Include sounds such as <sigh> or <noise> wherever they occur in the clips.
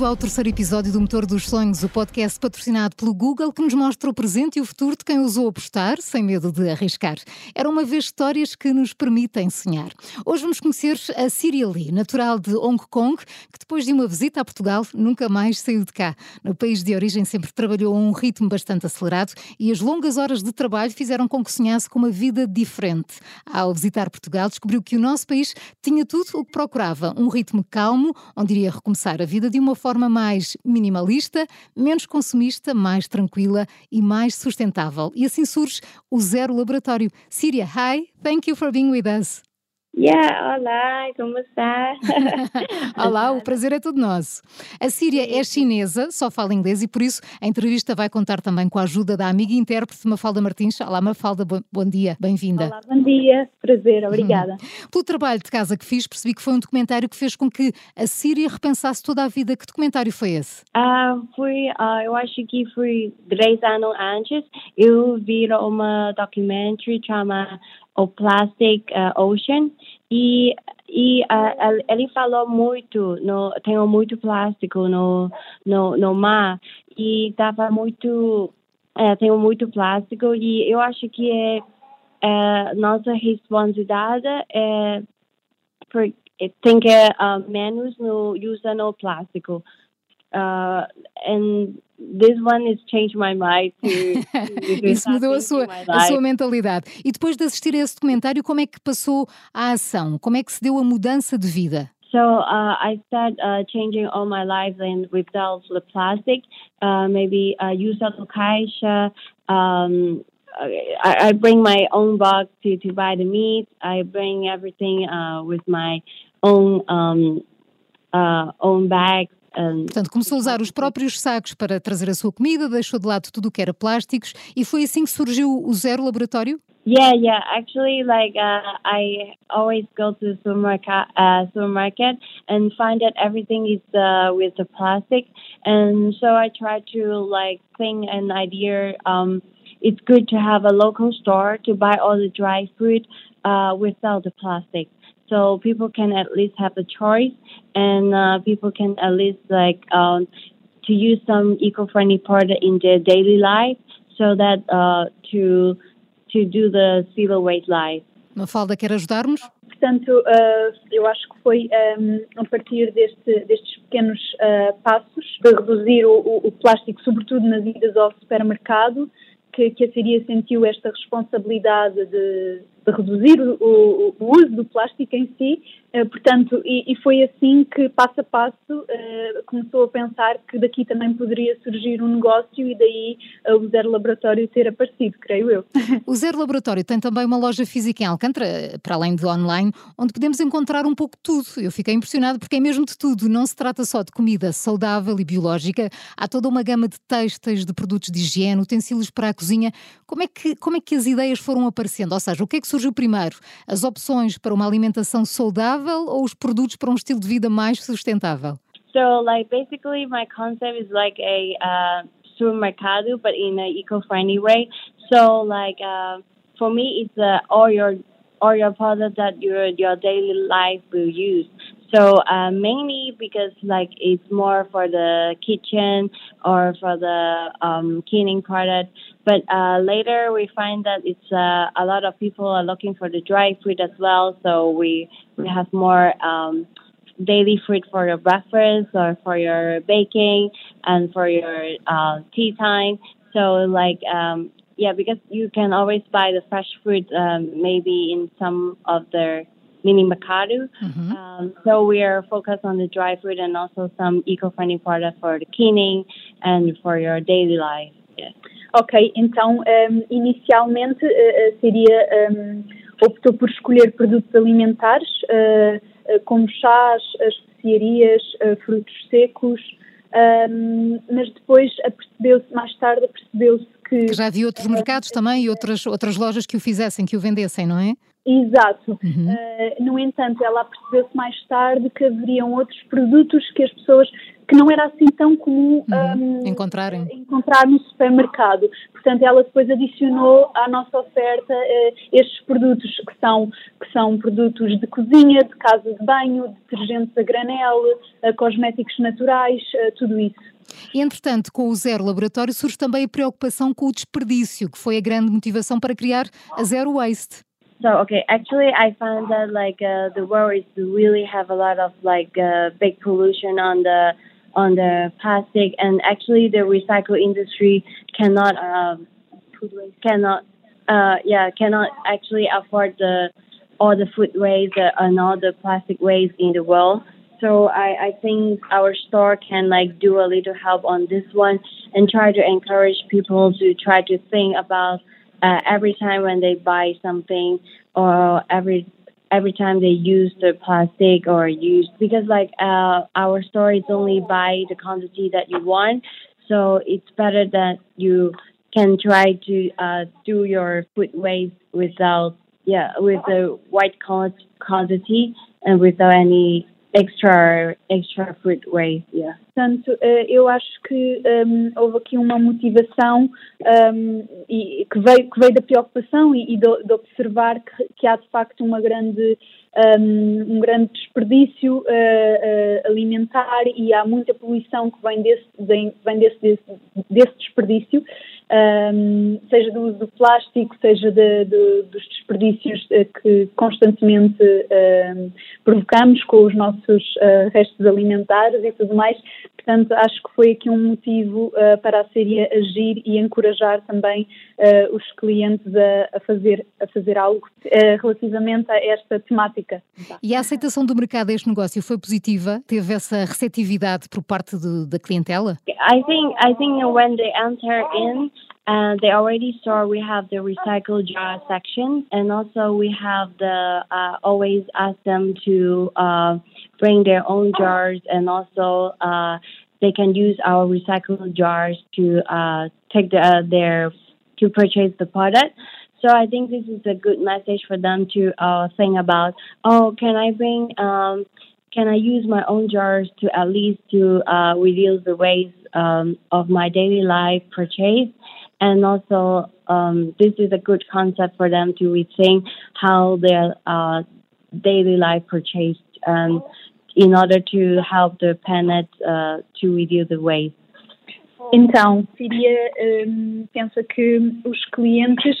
Bem-vindo ao terceiro episódio do Motor dos Sonhos, o podcast patrocinado pelo Google que nos mostra o presente e o futuro de quem ousou apostar sem medo de arriscar. Era uma vez histórias que nos permitem sonhar. Hoje vamos conhecer a Siria Lee, natural de Hong Kong, que depois de uma visita a Portugal nunca mais saiu de cá. No país de origem sempre trabalhou a um ritmo bastante acelerado e as longas horas de trabalho fizeram com que sonhasse com uma vida diferente. Ao visitar Portugal, descobriu que o nosso país tinha tudo o que procurava: um ritmo calmo, onde iria recomeçar a vida de uma forma mais minimalista, menos consumista, mais tranquila e mais sustentável. E assim surge o Zero Laboratório. Síria, hi, thank you for being with us. Yeah, olá, como está? <laughs> olá, o prazer é todo nosso. A Síria é chinesa, só fala inglês e por isso a entrevista vai contar também com a ajuda da amiga intérprete Mafalda Martins. Olá, Mafalda, bom dia, bem-vinda. Olá, bom dia, prazer, obrigada. Hum. Pelo trabalho de casa que fiz, percebi que foi um documentário que fez com que a Síria repensasse toda a vida. Que documentário foi esse? Uh, foi, uh, eu acho que foi três anos antes, eu vi uma documentary chamada o Plastic uh, Ocean. E e uh, ele falou muito no tem muito plástico no no, no mar e tava muito uh, tem muito plástico e eu acho que é uh, nossa responsabilidade é por, tem que uh, menos no usa no plástico uh, and this one has changed my mind to, to <laughs> Isso mudou a sua, a sua mentalidade. E depois de assistir a esse documentário, como é que passou a ação? Como é que se deu a mudança de vida? So uh, I started uh, changing all my life and without the plastic. Uh, maybe uh, use a caixa. Um, I, I, bring my own box to, to buy the meat. I bring everything uh, with my own um, uh, own bags. Portanto, começou a usar os próprios sacos para trazer a sua comida, deixou de lado tudo o que era plásticos e foi assim que surgiu o Zero Laboratório? Yeah, yeah. Actually, like uh, I always go to the supermarket, uh, supermarket and find that everything is uh, with the plastic, and so I try to like think an idea. Um, it's good to have a local store to buy all the dry food uh, without the plastic. So people can at least have a choice and uh, people can at least like um, to use some eco-friendly product in their daily life so that uh, to to do the zero waste life. Mafalda quer ajudar-nos? Portanto, uh, eu acho que foi um, a partir deste, destes pequenos uh, passos de reduzir o, o, o, plástico, sobretudo nas idas ao supermercado, que, que a Siria sentiu esta responsabilidade de, de reduzir o, o, uso do plástico em si, portanto, e, e, foi assim que, passo a passo, uh, começou a pensar que daqui também poderia surgir um negócio e daí uh, o Zero Laboratório ter aparecido, creio eu. <laughs> O Zero Laboratório tem também uma loja física em Alcântara, para além de online, onde podemos encontrar um pouco de tudo. Eu fiquei impressionado porque é mesmo de tudo, não se trata só de comida saudável e biológica, há toda uma gama de textos, de produtos de higiene, utensílios para a cozinha. Como é que, como é que as ideias foram aparecendo? Ou seja, o que é que surgiu primeiro? As opções para uma alimentação saudável ou os produtos para um estilo de vida mais sustentável? So, like, basically, my concept is like a uh, supermercado, but in an eco-friendly way. So, like, uh, for me, it's uh, all your all your products that your your daily life will use. So uh, mainly because like it's more for the kitchen or for the um, cleaning product. But uh, later we find that it's uh, a lot of people are looking for the dry food as well. So we we have more um, daily food for your breakfast or for your baking and for your uh, tea time. So like um, yeah, because you can always buy the fresh fruit um, maybe in some of their mini mercado. Mm-hmm. Um, so we are focused on the dry food and also some eco-friendly products for the cleaning and for your daily life. Yeah. Ok, então um, inicialmente uh, seria um, optou por escolher produtos alimentares uh, uh, como chás, especiarias, frutos secos, um, mas depois apercebeu-se mais tarde apercebeu-se que, que já havia outros mercados também e outras outras lojas que o fizessem, que o vendessem, não é? Exato. Uhum. Uh, no entanto, ela percebeu-se mais tarde que haveriam outros produtos que as pessoas que não era assim tão comum uhum. um, encontrarem. encontrar no supermercado. Portanto, ela depois adicionou à nossa oferta uh, estes produtos que são, que são produtos de cozinha, de casa de banho, detergentes a granel, uh, cosméticos naturais, tudo isso. Entretanto, com o Zero Laboratório surge também a preocupação com o desperdício, que foi a grande motivação para criar a Zero Waste. So okay, actually, I found that like uh, the world is really have a lot of like uh, big pollution on the on the plastic, and actually the recycle industry cannot um, cannot uh, yeah cannot actually afford the all the food waste and all the plastic waste in the world. So I, I think our store can like do a little help on this one and try to encourage people to try to think about uh, every time when they buy something or every every time they use the plastic or use because like uh, our store is only buy the quantity that you want. So it's better that you can try to uh, do your food waste without yeah with the white quantity and without any extra extra fruit waste yeah portanto eh, eu acho que um, houve aqui uma motivação um, e, que, veio, que veio da preocupação e, e de, de, observar que, que, há de facto uma grande um, um grande desperdício uh, uh, alimentar e há muita poluição que vem desse, vem, desse, desse, desse desperdício seja do uso do plástico, seja de, de, dos desperdícios que constantemente provocamos com os nossos restos alimentares e tudo mais. Portanto, acho que foi aqui um motivo uh, para a série agir e encorajar também uh, os clientes a, a, fazer, a fazer algo relativamente a esta temática. E a aceitação do mercado a este negócio foi positiva? Teve essa receptividade por parte do, da clientela? I think, I think when they enter in, Uh, they already saw we have the recycle jar section, and also we have the uh, always ask them to uh, bring their own jars, and also uh, they can use our recycled jars to uh, take the, their to purchase the product. So I think this is a good message for them to think about. Oh, can I bring? Um, can I use my own jars to at least to reduce the waste um, of my daily life purchase? and also um, this is a good concept for them to rethink how their uh, daily life purchase. um, in order to help the planet uh, to reduce the waste. Então, Síria um, pensa que os clientes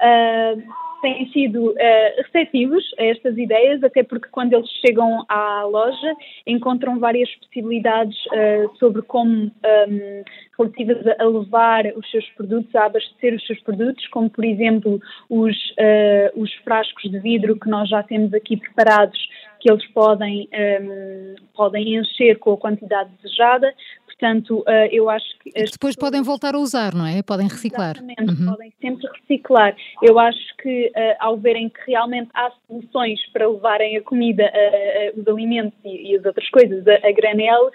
uh, têm sido uh, receptivos a estas ideias, até porque quando eles chegam à loja encontram várias possibilidades uh, sobre como um, relativas a levar os seus produtos, a abastecer os seus produtos, como por exemplo os, uh, os frascos de vidro que nós já temos aqui preparados, que eles podem, um, podem encher com a quantidade desejada. Portanto, uh, eu acho que. depois pessoas... podem voltar a usar, não é? Podem reciclar. Exatamente, uhum. podem sempre reciclar. Eu acho que, uh, ao verem que realmente há soluções para levarem a comida, uh, os alimentos e, as outras coisas a, a granel,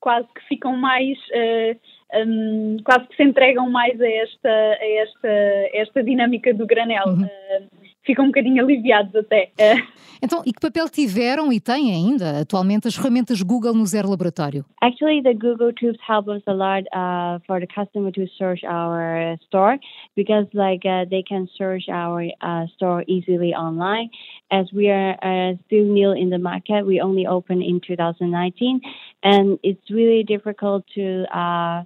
quase que ficam mais. Um, quase que se entregam mais a esta, a esta, a esta dinâmica do granel. Uhum ficam um bocadinho aliviados até. Então, e que papel tiveram e têm ainda atualmente as ferramentas Google no Zero Laboratório? Actually, the Google Tubes help us a lot uh, for the customer to search our store because like uh, they can search our uh, store easily online. As we are uh, still new in the market, we only opened in 2019, and it's really difficult to, uh,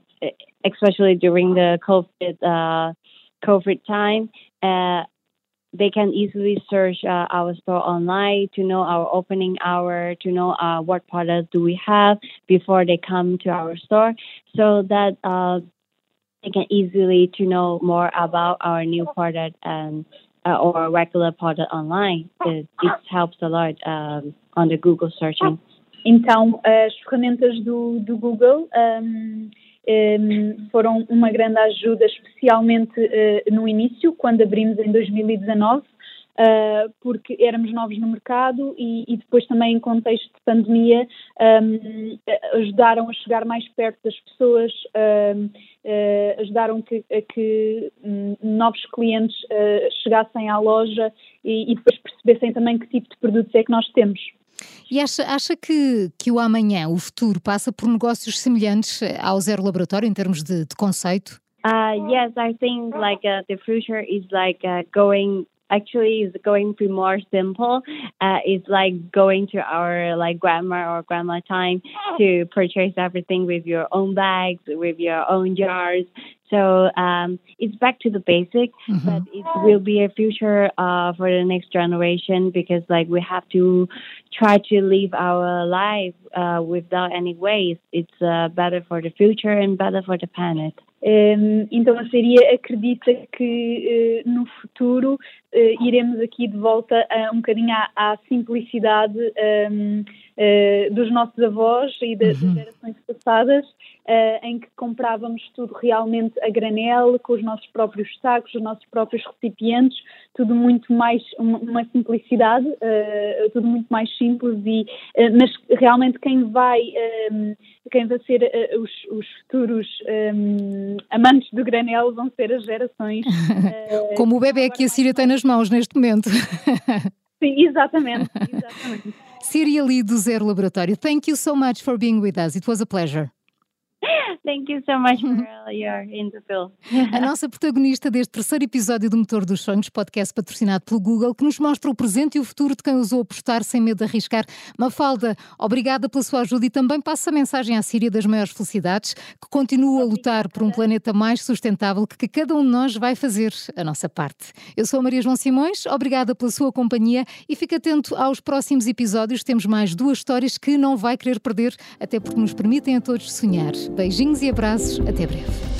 especially during the COVID uh, COVID time they can easily search uh, our store online to know our opening hour, to know uh, what products do we have before they come to our store, so that uh, they can easily to know more about our new product and uh, or regular product online. It, it helps a lot um, on the Google searching. Então, as ferramentas do, do Google um, foram uma grande ajuda, especialmente uh, no início, quando abrimos em 2019. Uh, eh, porque éramos novos no mercado e, depois também em contexto de pandemia um, ajudaram a chegar mais perto das pessoas, uh, ajudaram que, a que um, novos clientes chegassem à loja e depois percebessem também que tipo de produtos é que nós temos. E acha, acha que, que o amanhã, o futuro, passa por negócios semelhantes ao Zero Laboratório em termos de, de conceito? Uh, yes, I think like uh, the future is like uh, going actually is going to be more simple. Uh, it's like going to our like grandma or grandma time to purchase everything with your own bags, with your own jars. So um, it's back to the basic, mm-hmm. but it will be a future uh, for the next generation because like we have to try to live our life uh, without any waste. It's uh, better for the future and better for the planet. Um, então a Seria acredita que uh, no futuro uh, iremos aqui de volta a, um bocadinho à, à simplicidade um, uh, dos nossos avós e de, uhum. das gerações passadas, em que comprávamos tudo realmente a granel, com os nossos próprios sacos, os nossos próprios recipientes, tudo muito mais, uma, uma simplicidade, tudo muito mais simples e mas realmente quem vai um, quem vai ser os, os futuros um, amantes do granel vão ser as gerações. uh, <laughs> Como o bebê que a Síria tem nas mãos neste momento. <laughs> Sim, exatamente. exatamente. Lee do Zero Laboratório, thank you so much for being with us. It was a pleasure. Thank you so much for your interview. A nossa protagonista deste terceiro episódio do Motor dos Sonhos, podcast patrocinado pelo Google, que nos mostra o presente e o futuro de quem ousou apostar sem medo de arriscar. Mafalda, obrigada pela sua ajuda e também passa a mensagem à Síria das maiores felicidades, que continua a lutar por um planeta mais sustentável, que cada um de nós vai fazer a nossa parte. Eu sou a Maria João Simões, obrigada pela sua companhia e fique atento aos próximos episódios. Temos mais duas histórias que não vai querer perder, até porque nos permitem a todos sonhar. Beijinhos e abraços. Até breve.